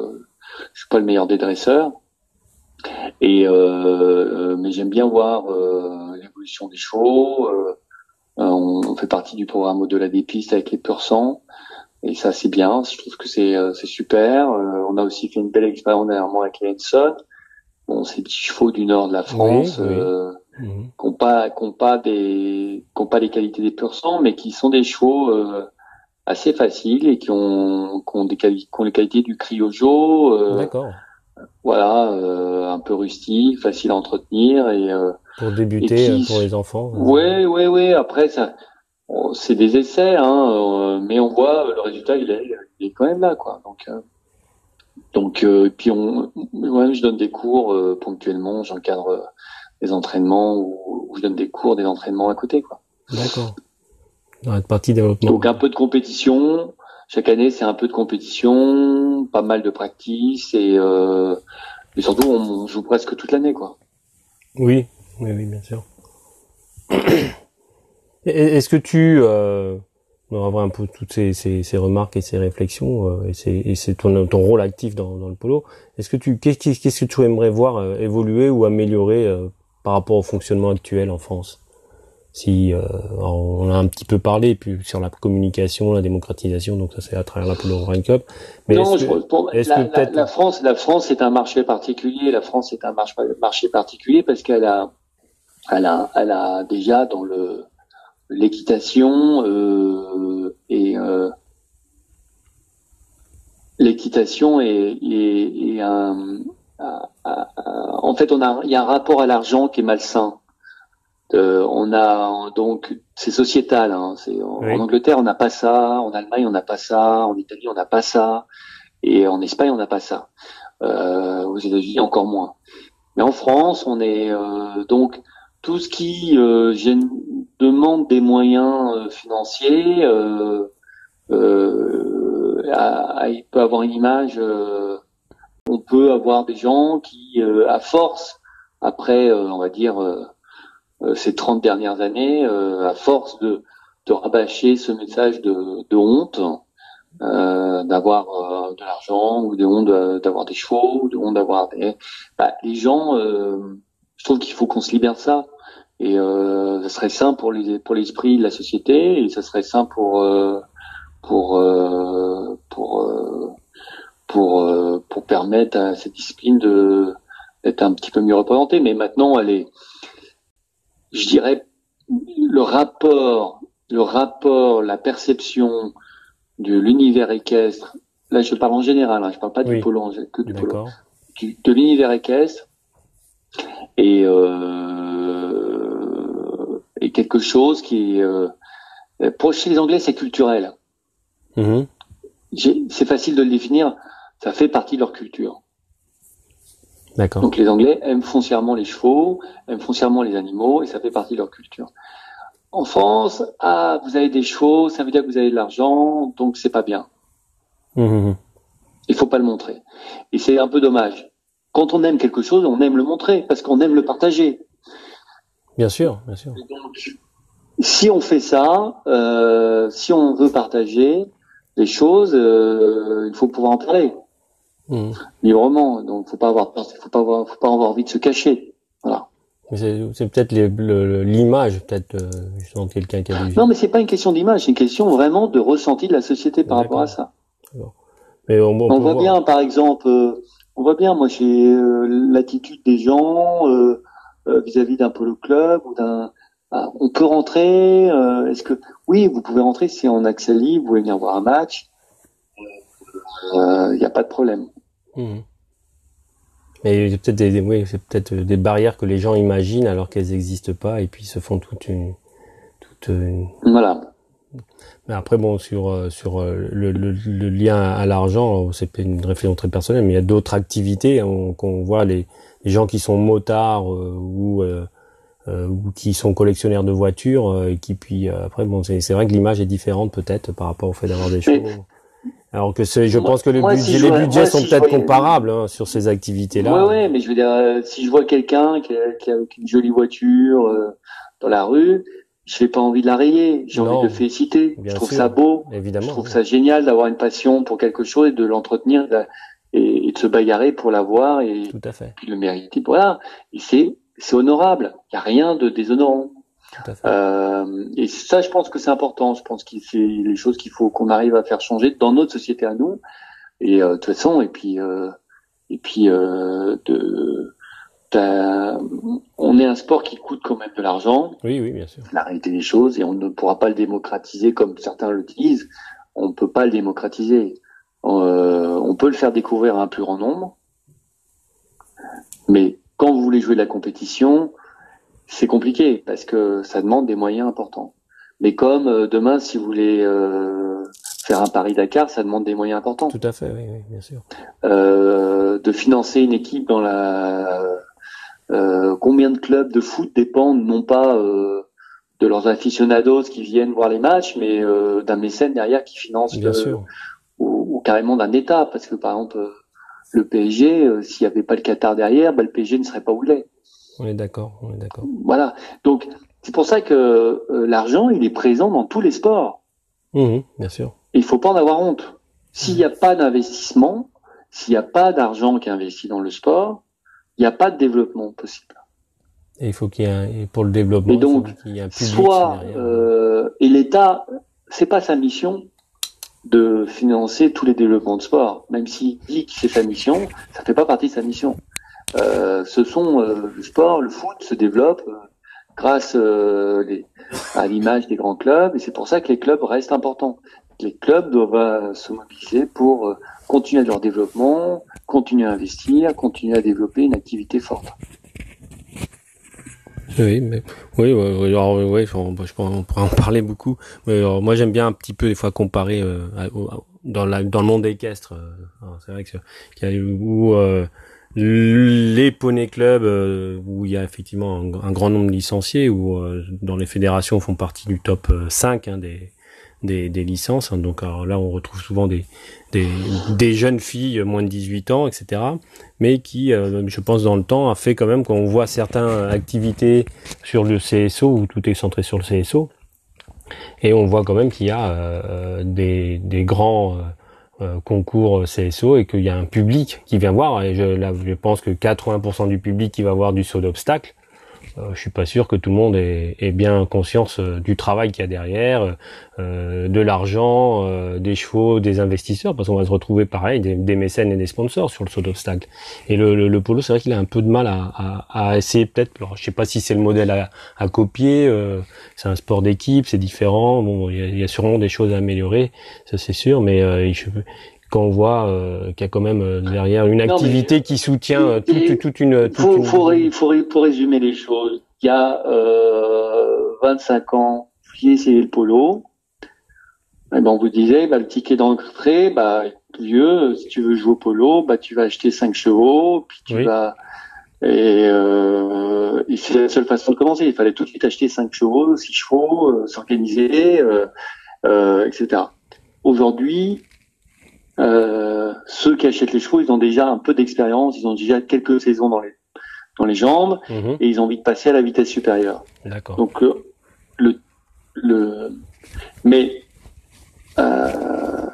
je suis pas le meilleur des dresseurs. Et euh, euh, mais j'aime bien voir euh, l'évolution des chevaux. Euh, euh, on, on fait partie du programme au-delà des pistes avec les pur sang. Et ça, c'est bien. Je trouve que c'est euh, c'est super. Euh, on a aussi fait une belle expérience dernièrement avec Henson. Bon, ces petits chevaux du nord de la France. Oui, oui. euh, Mhm. qui n'ont pas, ont pas des, ont pas les qualités des pur sang, mais qui sont des chevaux euh, assez faciles et qui ont, qui ont des qui ont les qualités du criojo, euh, D'accord. voilà, euh, un peu rustique, facile à entretenir et euh, Pour débuter, qui- pour les enfants. ouais, ouais, ouais. Après ça, c'est des essais, hein, euh, mais on voit le résultat, il est, il est quand même là, quoi. Donc, euh, donc, euh, puis on, ouais, je donne des cours euh, ponctuellement, j'encadre des entraînements ou, ou je donne des cours, des entraînements à côté, quoi. D'accord. Dans la partie développement. Donc un peu de compétition. Chaque année, c'est un peu de compétition, pas mal de practice et, et surtout, on, on joue presque toute l'année, quoi. Oui, oui, oui, bien sûr. Est-ce que tu, euh, on va un peu toutes ces, ces, ces remarques et ces réflexions euh, et c'est et c'est ton, ton rôle actif dans, dans le polo. Est-ce que tu, qu'est-ce que tu aimerais voir euh, évoluer ou améliorer euh, par rapport au fonctionnement actuel en France? Si euh, on a un petit peu parlé puis sur la communication, la démocratisation, donc ça c'est à travers la Polo World Cup. Mais non, est-ce je, que- pour- est-ce la, que la- la France, la France est un marché particulier. La France est un marché, marché particulier parce qu'elle a, elle a, elle a déjà dans le l'équitation euh, et euh, l'équitation est, est, est un, en fait on a il y a un rapport à l'argent qui est malsain. Euh, on a donc c'est sociétal. Hein, c'est en, Oui. en Angleterre on n'a pas ça, en Allemagne on n'a pas ça, en Italie on n'a pas ça, et en Espagne on n'a pas ça. Aux États-Unis encore moins. Mais en France on est donc tout ce qui euh, gêne- demande des moyens euh, financiers, euh, euh, il peut avoir une image. on peut avoir des gens qui, à force, après, on va dire, ces 30 dernières années, euh, à force de, de rabâcher ce message de, de honte, euh, d'avoir euh, de l'argent ou de honte d'avoir des chevaux, ou de honte d'avoir des... Bah, les gens, je trouve qu'il faut qu'on se libère ça. Et euh, ça serait sain pour les pour l'esprit de la société et ça serait sain pour euh, pour euh, pour pour pour permettre à cette discipline de d'être un petit peu mieux représentée. Mais maintenant, elle est, je dirais, le rapport, le rapport, la perception de l'univers équestre. Là, je parle en général. Hein, je parle pas Oui. du polo, que du polo du- de l'univers équestre et euh, et quelque chose qui est euh, pour chez les Anglais c'est culturel. Mhm. C'est facile de le définir. Ça fait partie de leur culture. D'accord. Donc les Anglais aiment foncièrement les chevaux, aiment foncièrement les animaux et ça fait partie de leur culture. en France, ah, vous avez des chevaux, ça veut dire que vous avez de l'argent, donc c'est pas bien. Mmh, Il faut pas le montrer. Et c'est un peu dommage. Quand on aime quelque chose, on aime le montrer parce qu'on aime le partager. Bien sûr, bien sûr. Donc, si on fait ça, euh, si on veut partager les choses, euh, il faut pouvoir en parler Mmh. librement. Donc, faut pas avoir peur, faut pas avoir, faut pas avoir envie de se cacher. Voilà. C'est peut-être l'image, peut-être euh, justement quelqu'un qui a vu. Non, mais c'est pas une question d'image, c'est une question vraiment de ressenti de la société par rapport à ça. Mais on, on On peut voit voir. bien, par exemple, on voit bien, moi, j'ai l'attitude des gens euh, vis-à-vis d'un polo club ou d'un. ah, on peut rentrer. euh, Est-ce que oui, vous pouvez rentrer si en accès libre, vous voulez venir voir un match. Il n'y a pas de problème. Mhm. Mais c'est peut-être des, des- oui, c'est peut-être des barrières que les gens imaginent alors qu'elles n'existent pas et puis se font toute une, toute une... Voilà. Mais après bon sur euh, sur euh, le, le, le lien à l'argent, c'est une réflexion très personnelle, mais il y a d'autres activités on- qu'on voit les, les gens qui sont motards euh, ou euh, euh, ou qui sont collectionneurs de voitures et qui puis après bon c'est vrai que l'image est différente peut-être par rapport au fait d'avoir des chevaux. Alors que c'est, je Moi- pense que le budget- si les vois- budgets moi, sont si peut-être comparables hein, sur ces activités-là. Ouais, ouais, mais je veux dire, euh, si je vois quelqu'un qui, a- qui a une jolie voiture euh, dans la rue, je n'ai pas envie de la rayer. J'ai envie de le féliciter. Je trouve sûr. ça beau. Évidemment. Je trouve ça génial d'avoir une passion pour quelque chose et de l'entretenir et, et de se bagarrer pour l'avoir et Tout à fait, puis le mériter. Voilà. Et c'est c'est honorable. Il n'y a rien de déshonorant. tout à fait. Euh, et ça, je pense que c'est important. Je pense que c'est les choses qu'il faut qu'on arrive à faire changer dans notre société à nous. Et euh, de toute façon, et puis euh, et puis euh, de on est un sport qui coûte quand même de l'argent. Oui, oui, bien sûr. La réalité des choses et on ne pourra pas le démocratiser comme certains le disent. On ne peut pas le démocratiser. Euh, on peut le faire découvrir à un plus grand nombre, mais quand vous voulez jouer de la compétition, c'est compliqué parce que ça demande des moyens importants. Mais comme euh, demain, si vous voulez euh, faire un Paris Dakar, ça demande des moyens importants. Tout à fait, oui, oui, bien sûr. Euh, de financer une équipe dans la euh, combien de clubs de foot dépendent non pas euh, de leurs aficionados qui viennent voir les matchs, mais euh, d'un mécène derrière qui finance Bien sûr. ou, ou carrément d'un État, parce que par exemple euh, le PSG, euh, s'il n'y avait pas le Qatar derrière, bah, le PSG ne serait pas où il est. On est d'accord, on est d'accord. Voilà. Donc c'est pour ça que euh, l'argent il est présent dans tous les sports. Mhm, bien sûr. Et il faut pas en avoir honte. S'il n'y a pas d'investissement, s'il n'y a pas d'argent qui est investi dans le sport, il n'y a pas de développement possible. Et il faut qu'il y ait un, et pour le développement, Et il faut donc, qu'il y ait un public Soit euh, et l'État, c'est pas sa mission de financer tous les développements de sport, même s'il dit que c'est sa mission, ça fait pas partie de sa mission. Euh, ce sont euh, le sport, le foot se développe euh, grâce les- à l'image des grands clubs, et c'est pour ça que les clubs restent importants. Les clubs doivent se mobiliser pour continuer leur développement, continuer à investir, continuer à développer une activité forte. Oui, mais oui, ouais, on, pourrait en parler beaucoup. Moi, j'aime bien un petit peu des fois comparer euh, dans, le monde équestre. euh, c'est vrai que où euh, les poney clubs où il y a effectivement un, un grand nombre de licenciés, où dans les fédérations font partie du top euh, 5 hein, des, des licences. hein. donc là, on retrouve souvent des des, jeunes filles euh, moins de 18 ans, etc. Mais qui, euh, je pense, dans le temps, a fait quand même qu'on voit certaines activités sur le CSO où tout est centré sur le CSO. Et on voit quand même qu'il y a euh, des, des grands concours CSO et qu'il y a un public qui vient voir. Et je, là, je pense que 80% du public qui va voir du saut d'obstacle, je suis pas sûr que tout le monde ait, ait bien conscience euh, du travail qu'il y a derrière, euh, de l'argent, euh, des chevaux, des investisseurs, parce qu'on va se retrouver pareil, des, des mécènes et des sponsors sur le saut d'obstacle. Et le, le, le polo, c'est vrai qu'il a un peu de mal à, à, à essayer peut-être. Alors, je sais pas si c'est le modèle à, à copier. euh, c'est un sport d'équipe, c'est différent. Bon, il y, a, y a sûrement des choses à améliorer, ça c'est sûr. Mais euh, je, quand on voit euh, qu'il y a quand même euh, derrière une Non, mais- activité qui soutient euh, toute, une, toute faut, une- faut, ré- faut, ré- faut résumer les choses. Il y a euh, 25 ans, j'ai essayé le polo. Et ben, on vous disait, bah, le ticket d'entrée, bah, vieux, si tu veux jouer au polo, bah, tu vas acheter 5 chevaux, puis tu Oui. vas Et, euh, et c'est la seule façon de commencer. Il fallait tout de suite acheter 5 chevaux, 6 chevaux, euh, s'organiser, euh, etc. Aujourd'hui, euh, ceux qui achètent les chevaux, ils ont déjà un peu d'expérience, ils ont déjà quelques saisons dans les dans les jambes Mhm. et ils ont envie de passer à la vitesse supérieure. D'accord. Donc euh, le le mais euh,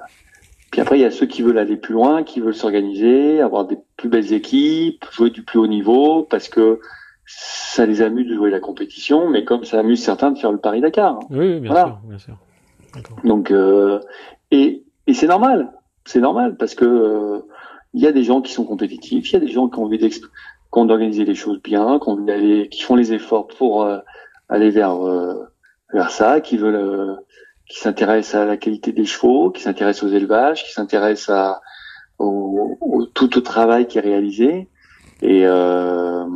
puis après il y a ceux qui veulent aller plus loin, qui veulent s'organiser, avoir des plus belles équipes, jouer du plus haut niveau parce que ça les amuse de jouer la compétition, mais comme ça amuse certains de faire le Paris Dakar. Oui, oui, bien Voilà. sûr, bien sûr. Donc euh, et et c'est normal, c'est normal parce que euh, il y a des gens qui sont compétitifs, il y a des gens qui ont envie d'organiser les choses bien, qui ont envie d'aller, qui font les efforts pour euh, aller vers euh, vers ça, qui veulent, euh, qui s'intéressent à la qualité des chevaux, qui s'intéressent aux élevages, qui s'intéressent à au, au- tout au travail qui est réalisé et euh,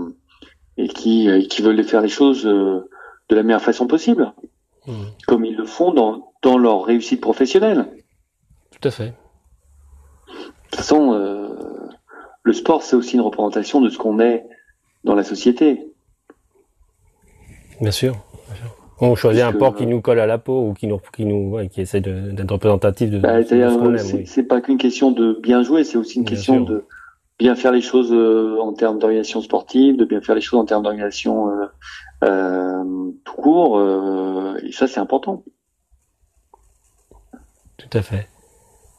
et qui euh, qui veulent faire les choses euh, de la meilleure façon possible, Mhm. comme ils le font dans dans leur réussite professionnelle. Tout à fait. De toute façon, euh, le sport, c'est aussi une représentation de ce qu'on est dans la société. Bien sûr. bien sûr. On choisit Parce un que- porc qui nous colle à la peau ou qui nous, qui nous, ouais, qui essaie d'être représentatif de, Bah, de ce c'est-à-dire, qu'on euh, aime. c'est Oui. pas qu'une question de bien jouer, c'est aussi une Bien question sûr. de bien faire les choses euh, en termes d'organisation sportive, de bien faire les choses en termes d'organisation euh, euh, tout court. euh, et ça, c'est important. Tout à fait.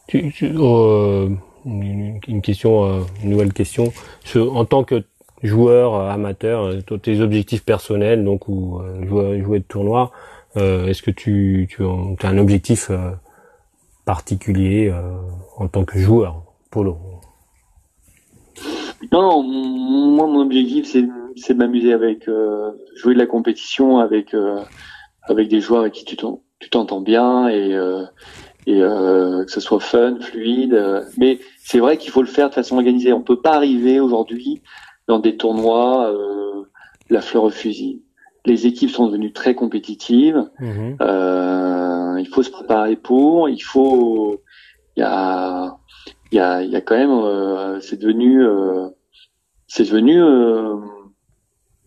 Tu, tu- euh, une, question, euh, une nouvelle question. En tant que joueur euh, amateur, euh, tes objectifs personnels, donc ou jouer, de tournoi, est-ce que tu, as un objectif particulier en tant que joueur polo? Non, moi, mon objectif, c'est c'est de m'amuser avec jouer de la compétition avec avec des joueurs avec qui tu t'en- tu t'entends bien et et euh, que ce soit fun, fluide. euh. mais c'est vrai qu'il faut le faire de façon organisée. On peut pas arriver aujourd'hui dans des tournois euh, la fleur au fusil. Les équipes sont devenues très compétitives. Mhm. Euh, il faut se préparer pour. Il faut. Il y a. Il y a. Il y a quand même. euh, c'est devenu. euh, c'est devenu euh,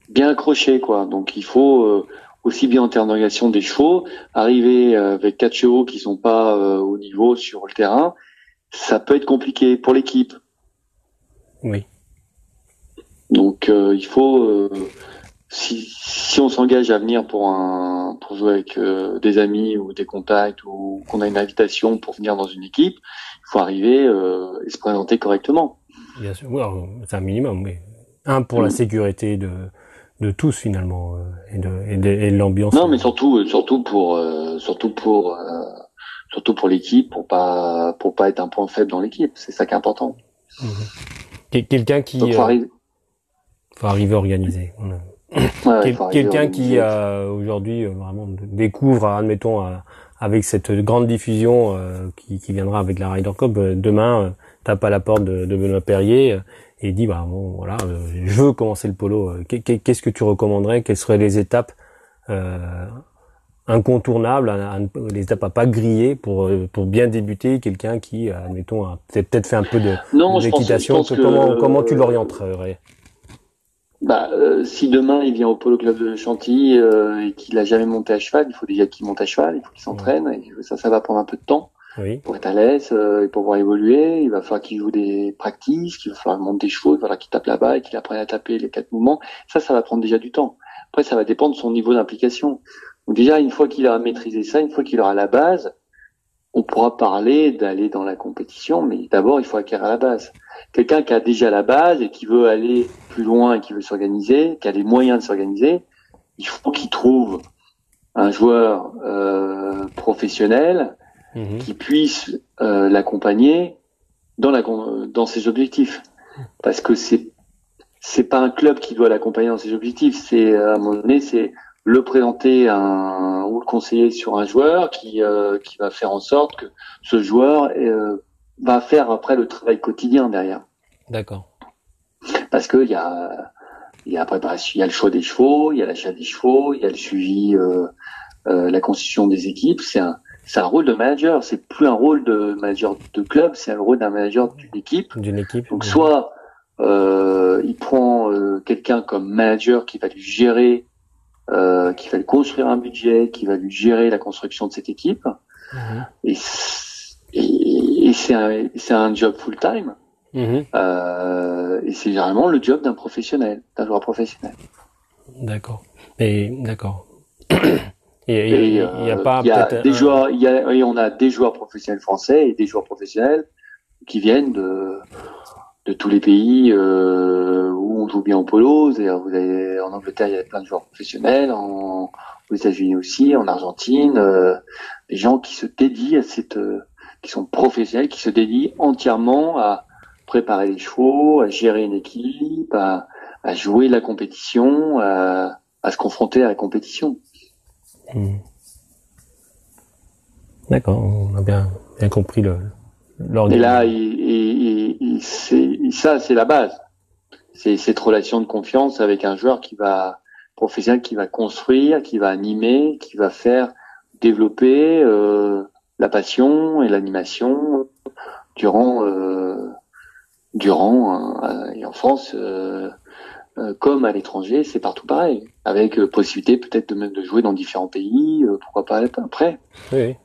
bien accroché quoi. Donc il faut euh, aussi bien en termes d'organisation des chevaux, arriver euh, avec quatre chevaux qui sont pas euh, au niveau sur le terrain, ça peut être compliqué pour l'équipe. Oui. Donc euh, il faut euh, si, si on s'engage à venir pour un pour jouer avec euh, des amis ou des contacts ou qu'on a une invitation pour venir dans une équipe, il faut arriver euh, et se présenter correctement. Bien sûr. Oui, c'est un minimum. Oui. Un pour la Mhm. sécurité de de tous finalement euh, et de et de, et de l'ambiance. Non, mais surtout surtout pour euh, surtout pour euh, surtout pour l'équipe, pour pas pour pas être un point faible dans l'équipe. C'est ça qui est important. Quel- Quelqu'un qui Donc faut euh, arriver. faut arriver organisé. Ouais, Quel- Quelqu'un qui euh, aujourd'hui euh, vraiment découvre, admettons, euh, avec cette grande diffusion euh, qui, qui viendra avec la Ryder Cup, euh, demain euh, tape à la porte de, de Benoît Perrier et dit bah bon voilà, euh, je veux commencer le polo. euh, qu'est- qu'est- Qu'est-ce que tu recommanderais? Quelles seraient les étapes euh, incontournables, les étapes à pas griller pour pour bien débuter? Quelqu'un qui, admettons, a peut-être fait un peu de d'équitation. que Comment comment tu l'orienterais? Bah, euh, si demain il vient au Polo Club de Chantilly euh, et qu'il a jamais monté à cheval, il faut déjà qu'il monte à cheval, il faut qu'il s'entraîne. et Ça, ça va prendre un peu de temps Pour être à l'aise euh, et pour pouvoir évoluer. Il va falloir qu'il joue des practices, qu'il va falloir monter des chevaux, il va falloir qu'il tape là-bas et qu'il apprenne à taper les quatre mouvements. Ça, ça va prendre déjà du temps. Après, ça va dépendre de son niveau d'implication. Donc déjà, une fois qu'il aura maîtrisé ça, une fois qu'il aura la base, on pourra parler d'aller dans la compétition, mais d'abord, il faut acquérir la base. Quelqu'un qui a déjà la base et qui veut aller plus loin et qui veut s'organiser, qui a les moyens de s'organiser, il faut qu'il trouve un joueur euh, professionnel Mhm. qui puisse euh, l'accompagner dans la dans ses objectifs parce que c'est c'est pas un club qui doit l'accompagner dans ses objectifs c'est à un moment donné c'est le présenter à un ou le conseiller sur un joueur qui euh, qui va faire en sorte que ce joueur euh, va faire après le travail quotidien derrière D'accord. parce que il y a il y a préparation, il y a le choix des chevaux, il y a l'achat des chevaux, il y a le suivi, euh, euh, la constitution des équipes. C'est un c'est un rôle de manager. C'est plus un rôle de manager de club, c'est un rôle d'un manager d'une équipe. D'une équipe. Donc soit euh, il prend quelqu'un comme manager qui va lui gérer, qui va lui construire un budget, qui va lui gérer la construction de cette équipe. Mhm. Et, et, c'est un, un job full time. Mhm. Euh, et c'est généralement le job d'un professionnel, d'un joueur professionnel. D'accord. Et d'accord. Et il n'y a pas peut-être des joueurs, il y a, et on a des joueurs professionnels français et des joueurs professionnels qui viennent de de tous les pays euh, où on joue bien au polo. Vous avez, en Angleterre, il y a plein de joueurs professionnels, en, aux États-Unis aussi, en Argentine, euh, des gens qui se dédient à cette, euh, qui sont professionnels, qui se dédient entièrement à préparer les chevaux, à gérer une équipe, à, à jouer la compétition, à, à, se confronter à la compétition. Hmm. D'accord, on a bien, compris le, et là, ça, c'est la base. C'est cette relation de confiance avec un joueur qui va professionnel, qui va construire, qui va animer, qui va faire développer euh, la passion et l'animation durant euh, durant euh, et en France comme à l'étranger, c'est partout pareil, avec possibilité peut-être de même de jouer dans différents pays, pourquoi pas après. Oui.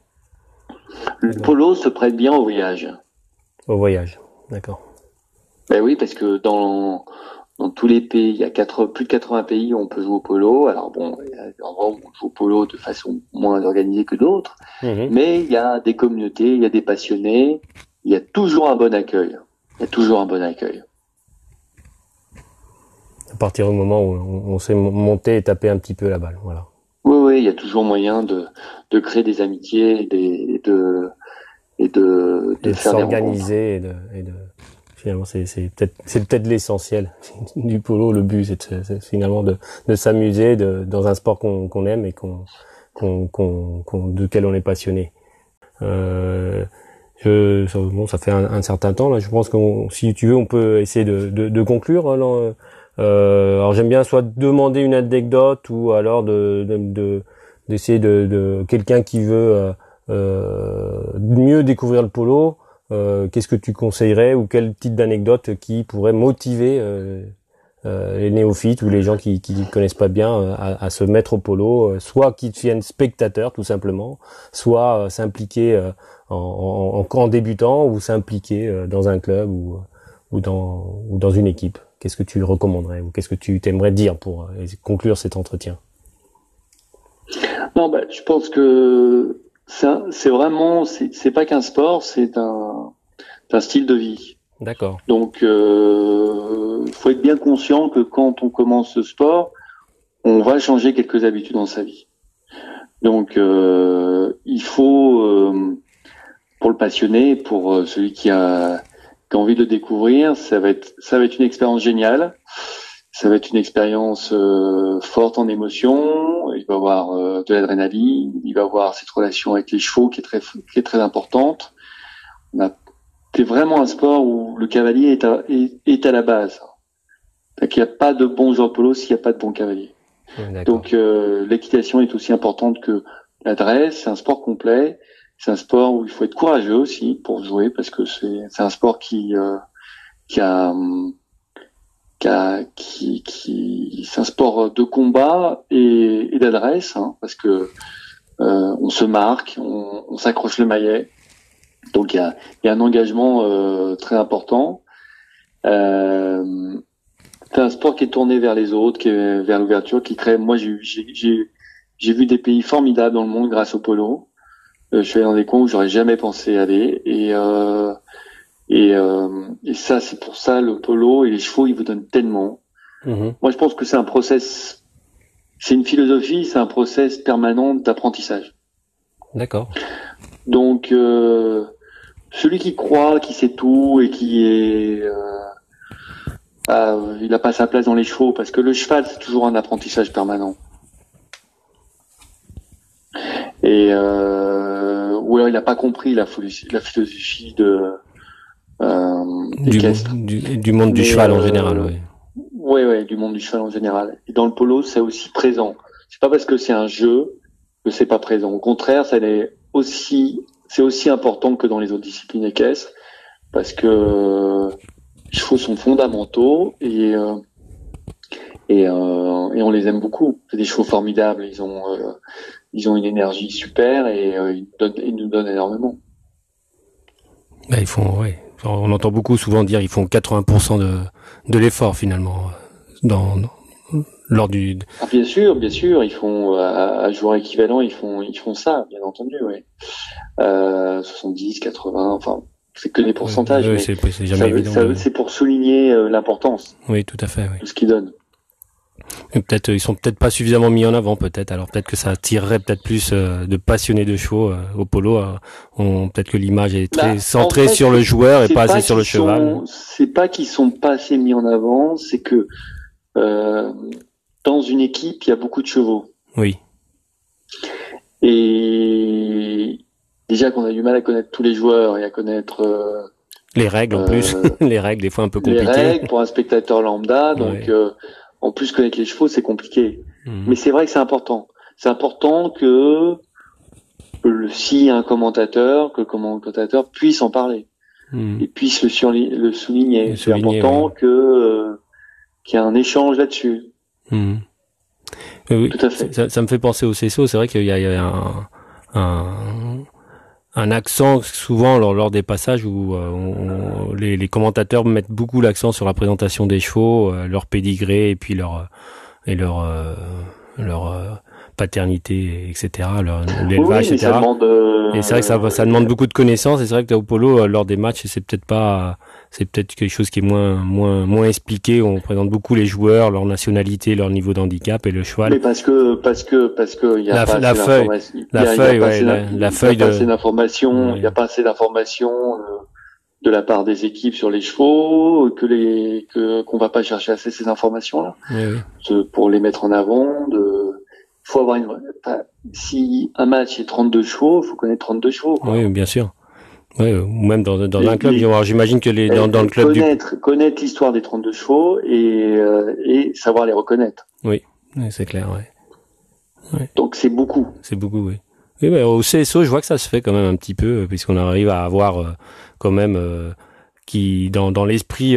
Le polo se prête bien au voyage. Au voyage, d'accord. Ben oui, parce que dans, dans tous les pays, il y a quatre, plus de 80 pays où on peut jouer au polo. Alors bon, il y a des endroits où on joue au polo de façon moins organisée que d'autres, mhm. mais il y a des communautés, il y a des passionnés, il y a toujours un bon accueil. Il y a toujours un bon accueil. À partir du moment où on sait monter et taper un petit peu la balle, voilà. Oui, oui, il y a toujours moyen de, de créer des amitiés des, de et de, de, s'organiser et de, et de finalement c'est peut-être c'est peut-être l'essentiel du polo le but c'est finalement de de s'amuser de dans un sport qu'on qu'on aime et qu'on qu'on qu'on duquel on est passionné euh, je, bon, ça fait un, un, certain temps là. Je pense que si tu veux, on peut essayer de, de, de conclure. Hein, alors j'aime bien soit demander une anecdote ou alors de d'essayer de, de, quelqu'un qui veut euh, euh, mieux découvrir le polo. Euh, qu'est-ce que tu conseillerais ou quel type d'anecdote qui pourrait motiver euh, les néophytes ou les gens qui qui connaissent pas bien à, à, se mettre au polo, soit qui deviennent spectateurs tout simplement, soit s'impliquer en, en, en, débutant ou s'impliquer dans un club ou, ou, dans, ou dans une équipe. Qu'est-ce que tu recommanderais ou qu'est-ce que tu t'aimerais dire pour euh, conclure cet entretien? Non, bah, je pense que c'est vraiment, c'est pas qu'un sport, c'est un, un, style de vie. D'accord. Donc, euh, faut être bien conscient que quand on commence ce sport, on va changer quelques habitudes dans sa vie. Donc, euh, il faut, euh, pour le passionné, pour celui qui a envie de découvrir, ça va être ça va être une expérience géniale. Ça va être une expérience euh, forte en émotion. Il va avoir euh, de l'adrénaline. Il va avoir cette relation avec les chevaux qui est très qui est très importante. C'est vraiment un sport où le cavalier est à, est, à la base. Il n'y a pas de bon de polo s'il n'y a pas de bon cavalier. Donc euh, l'équitation est aussi importante que l'adresse. C'est un sport complet c'est un sport où il faut être courageux aussi pour jouer parce que c'est un sport qui euh, qui a qui, a, qui, qui c'est un sport de combat et, d'adresse hein, parce que euh, on se marque, on, s'accroche le maillet, donc il y a, y a un engagement euh, très important. Euh, c'est un sport qui est tourné vers les autres, qui est vers l'ouverture, qui crée. Moi, j'ai j'ai vu des pays formidables dans le monde grâce au polo. Euh, je suis allé dans des coins où j'aurais jamais pensé aller et euh, et, euh, et ça c'est pour ça le polo et les chevaux ils vous donnent tellement. Mhm. Moi je pense que c'est un process, c'est une philosophie, c'est un process permanent d'apprentissage. D'accord. Donc euh, celui qui croit, qui sait tout et qui est euh, il n'a pas sa place dans les chevaux parce que le cheval c'est toujours un apprentissage permanent. Et euh, ou alors il n'a pas compris la, la philosophie de euh, du, du, du, monde du cheval en euh, général, oui. Oui, du monde du cheval en général. Et dans le polo, c'est aussi présent. C'est pas parce que c'est un jeu que c'est pas présent. Au contraire, ça est aussi, c'est aussi important que dans les autres disciplines équestres, parce que chevaux sont fondamentaux et et, et on les aime beaucoup. C'est des chevaux formidables. Ils ont ils ont une énergie super et ils, donnent, ils nous donnent énormément. Bah, ils font, ouais. On entend beaucoup souvent dire ils font 80% de, de l'effort finalement dans, lors du. Ah, bien sûr, bien sûr, ils font à, joueur équivalent, ils font ils font ça, bien entendu, oui. Euh, 70, 80, enfin c'est que des pourcentages. C'est jamais évident. C'est pour souligner euh, l'importance. Oui, tout à fait. Oui. De ce qu'ils donnent. Peut-être ils sont peut-être pas suffisamment mis en avant peut-être. Alors peut-être que ça attirerait peut-être plus euh, de passionnés de chevaux euh, au polo euh, peut-être que l'image est très bah, centrée sur le joueur et pas assez sur le cheval. c'est pas qu'ils sont pas assez mis en avant c'est que dans une équipe il y a beaucoup de chevaux. Oui. Et déjà qu'on a du mal à connaître tous les joueurs et à connaître les règles en plus. Les règles des fois un peu compliquées. les règles pour un spectateur lambda. Donc en plus, connaître les chevaux, c'est compliqué. Mhm. Mais c'est vrai que c'est important. C'est important que le, si un commentateur, que le commentateur puisse en parler mhm. et puisse le, le souligner. C'est important que euh, qu'il y ait un échange là-dessus. Mhm. Oui, Tout à fait. Ça, ça, me fait penser au CSO. C'est vrai qu'il y a, il y a un, un, un accent souvent lors, lors des passages où euh, les, les, commentateurs mettent beaucoup l'accent sur la présentation des chevaux, euh, leur pédigré et puis leur euh, et leur leur paternité, etc., l'élevage, etc. et c'est vrai que ça, ça demande beaucoup de connaissances. Et c'est vrai que au polo, lors des matchs, c'est peut-être pas c'est peut-être quelque chose qui est moins moins moins expliqué. On présente beaucoup les joueurs, leur nationalité, leur niveau d'handicap et le cheval. Mais parce que parce que parce que il y a la, pas la feuille, la feuille, ouais, la, feuille de. assez d'informations. Il n'y a pas assez d'informations euh, de la part des équipes sur les chevaux que les que qu'on va pas chercher assez ces informations là oui, pour les mettre en avant. De faut avoir une si un match est 32 chevaux, il faut connaître 32 chevaux. Quoi. Oui, bien sûr. Ouais, ou même dans, dans un club. J'imagine que les, dans, dans le club connaître, connaître l'histoire des 32 chevaux et, euh, et savoir les reconnaître. Oui, c'est clair, ouais. ouais. Donc c'est beaucoup. C'est beaucoup, oui. Oui, mais au CSO, je vois que ça se fait quand même un petit peu, puisqu'on arrive à avoir euh, quand même euh, qui dans, dans l'esprit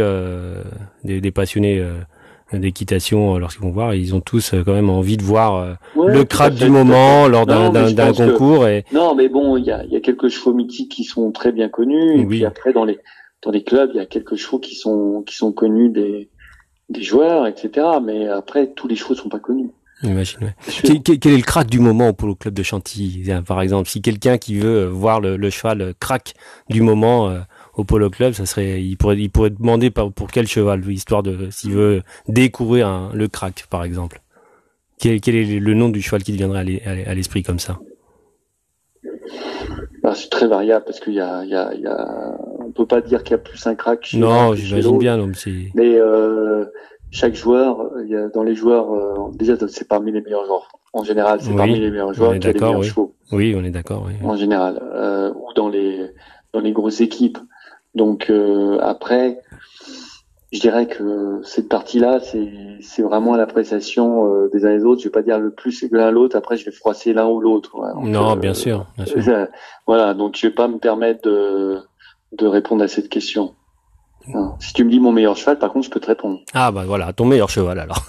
des, des, passionnés d'équitation euh, lorsqu'ils vont voir ils ont tous euh, quand même envie de voir euh, le crack du moment lors d'un concours et non mais bon il y a, y a quelques chevaux mythiques qui sont très bien connus. Et puis après dans les dans les clubs il y a quelques chevaux qui sont qui sont connus des des joueurs etc mais après tous les chevaux sont pas connus. Imagine, ouais. quel, quel, est le crack du moment pour le club de Chantilly? Par exemple, si quelqu'un qui veut voir le, le cheval crack du moment, au Polo Club, ça serait, il pourrait, il pourrait demander pour, quel cheval, histoire de, s'il veut découvrir un, le crack, par exemple. Quel, quel, est le nom du cheval qui viendrait à l'esprit comme ça? Ah, C'est très variable parce qu'il y a, il y a, il y a, on peut pas dire qu'il y a plus un crack. Chez non, j'imagine bien, non, mais Mais euh, chaque joueur, il y a, dans les joueurs, euh, déjà c'est parmi les meilleurs joueurs. En général, c'est parmi les meilleurs joueurs qui a les meilleurs oui. chevaux. Oui, on est d'accord. Oui. En général, euh, ou dans les dans les grosses équipes. Donc euh, après, je dirais que cette partie-là, c'est vraiment l'appréciation euh, des uns et des autres. Je vais pas dire le plus que l'un l'autre. Après, je vais froisser l'un ou l'autre. non, euh, bien sûr, bien sûr. voilà, donc je vais pas me permettre de, de répondre à cette question. Si tu me dis mon meilleur cheval, par contre, je peux te répondre. Ah bah voilà, ton meilleur cheval alors.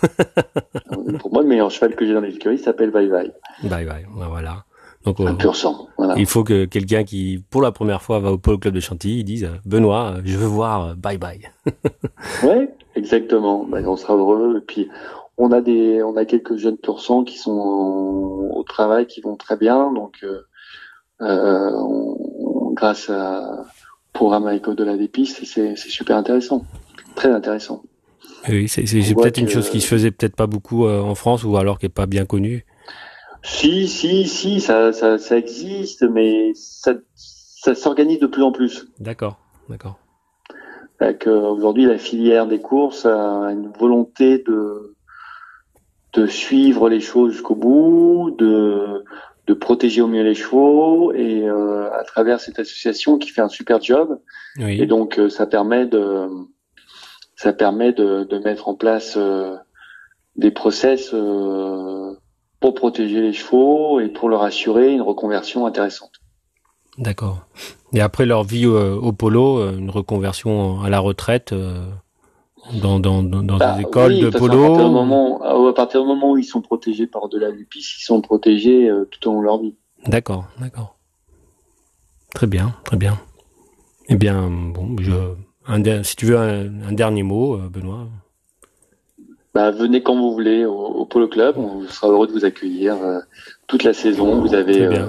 Pour moi, le meilleur cheval que j'ai dans l'écurie s'appelle Bye Bye. Bye Bye, bah voilà. Donc, un pur sang. Voilà. Il faut que quelqu'un qui, pour la première fois, va au Polo Club de Chantilly, dise Benoît, je veux voir Bye Bye. ouais, exactement. Ben, on sera heureux. Et puis, on a des, on a quelques jeunes pur sang qui sont au travail, qui vont très bien. Donc, euh, euh on, grâce à programme Echo de la dépiste, c'est super intéressant, très intéressant. Oui, c'est peut-être une chose qui se faisait peut-être pas beaucoup euh, en France ou alors qui est pas bien connue. Si, si, si, ça, ça, ça existe, mais ça, ça s'organise de plus en plus. D'accord, d'accord. Aujourd'hui, la filière des courses a une volonté de de suivre les choses jusqu'au bout, de de protéger au mieux les chevaux et euh, à travers cette association qui fait un super job. Oui. Et donc euh, ça permet de ça permet de, de mettre en place euh, des process euh, pour protéger les chevaux et pour leur assurer une reconversion intéressante. D'accord. Et après leur vie au polo, une reconversion à la retraite dans, dans, dans bah, des écoles de polo. À partir, du moment, à partir du moment où ils sont protégés par delà du piste, ils sont protégés tout au long de leur vie. D'accord, d'accord. Très bien, très bien. Eh bien, bon, je, un, si tu veux un, dernier mot, euh, Benoît. Bah, venez quand vous voulez au, Polo Club. On sera heureux de vous accueillir euh, toute la saison. Vous avez euh,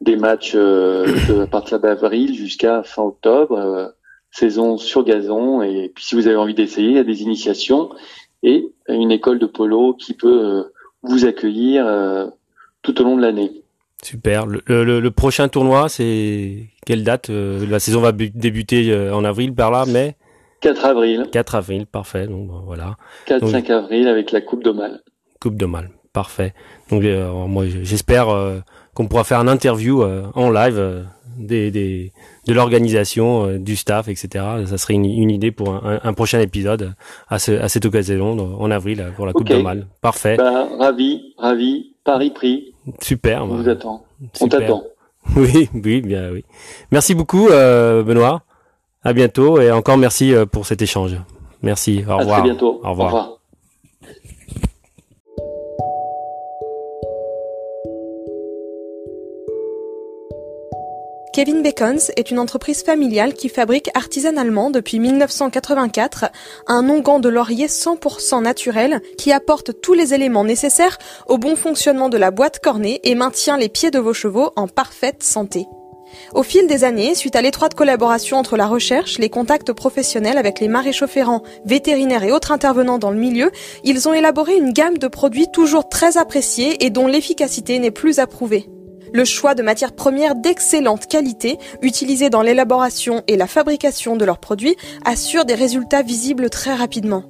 des matchs à partir d'avril jusqu'à fin octobre, saison sur gazon. Et puis si vous avez envie d'essayer, il y a des initiations et une école de polo qui peut vous accueillir tout au long de l'année. Super. Le, prochain tournoi, c'est quelle date euh, La saison va débuter euh, en avril par là, mais 4 avril. 4 avril, parfait. Donc voilà. 4-5 avril avec la Coupe de Mal. Coupe de Mal, parfait. Donc euh, moi j'espère qu'on pourra faire une interview en live des, des, de l'organisation, du staff, etc. Ça serait une, idée pour un, prochain épisode à, ce, à cette occasion en avril pour la Coupe de Mal. Parfait. Bah, ravi, ravi. Paris pris. Super. On vous attend. On t'attend. Oui, oui, bien, oui. Merci beaucoup, euh, Benoît. À bientôt et encore merci euh, pour cet échange. Merci. Au revoir. À très bientôt. Au revoir. Au revoir. Kevin Bacons est une entreprise familiale qui fabrique artisanalement depuis 1984 un onguent de laurier 100% naturel qui apporte tous les éléments nécessaires au bon fonctionnement de la boîte cornée et maintient les pieds de vos chevaux en parfaite santé. Au fil des années, suite à l'étroite collaboration entre la recherche, les contacts professionnels avec les maréchaux ferrants, vétérinaires et autres intervenants dans le milieu, ils ont élaboré une gamme de produits toujours très appréciés et dont l'efficacité n'est plus approuvée le choix de matières premières d'excellente qualité utilisées dans l'élaboration et la fabrication de leurs produits assure des résultats visibles très rapidement.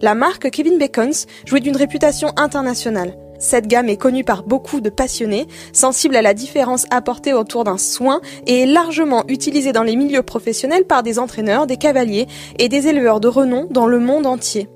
La marque Kevin Bacons jouit d'une réputation internationale. Cette gamme est connue par beaucoup de passionnés, sensible à la différence apportée autour d'un soin et est largement utilisée dans les milieux professionnels par des entraîneurs, des cavaliers et des éleveurs de renom dans le monde entier.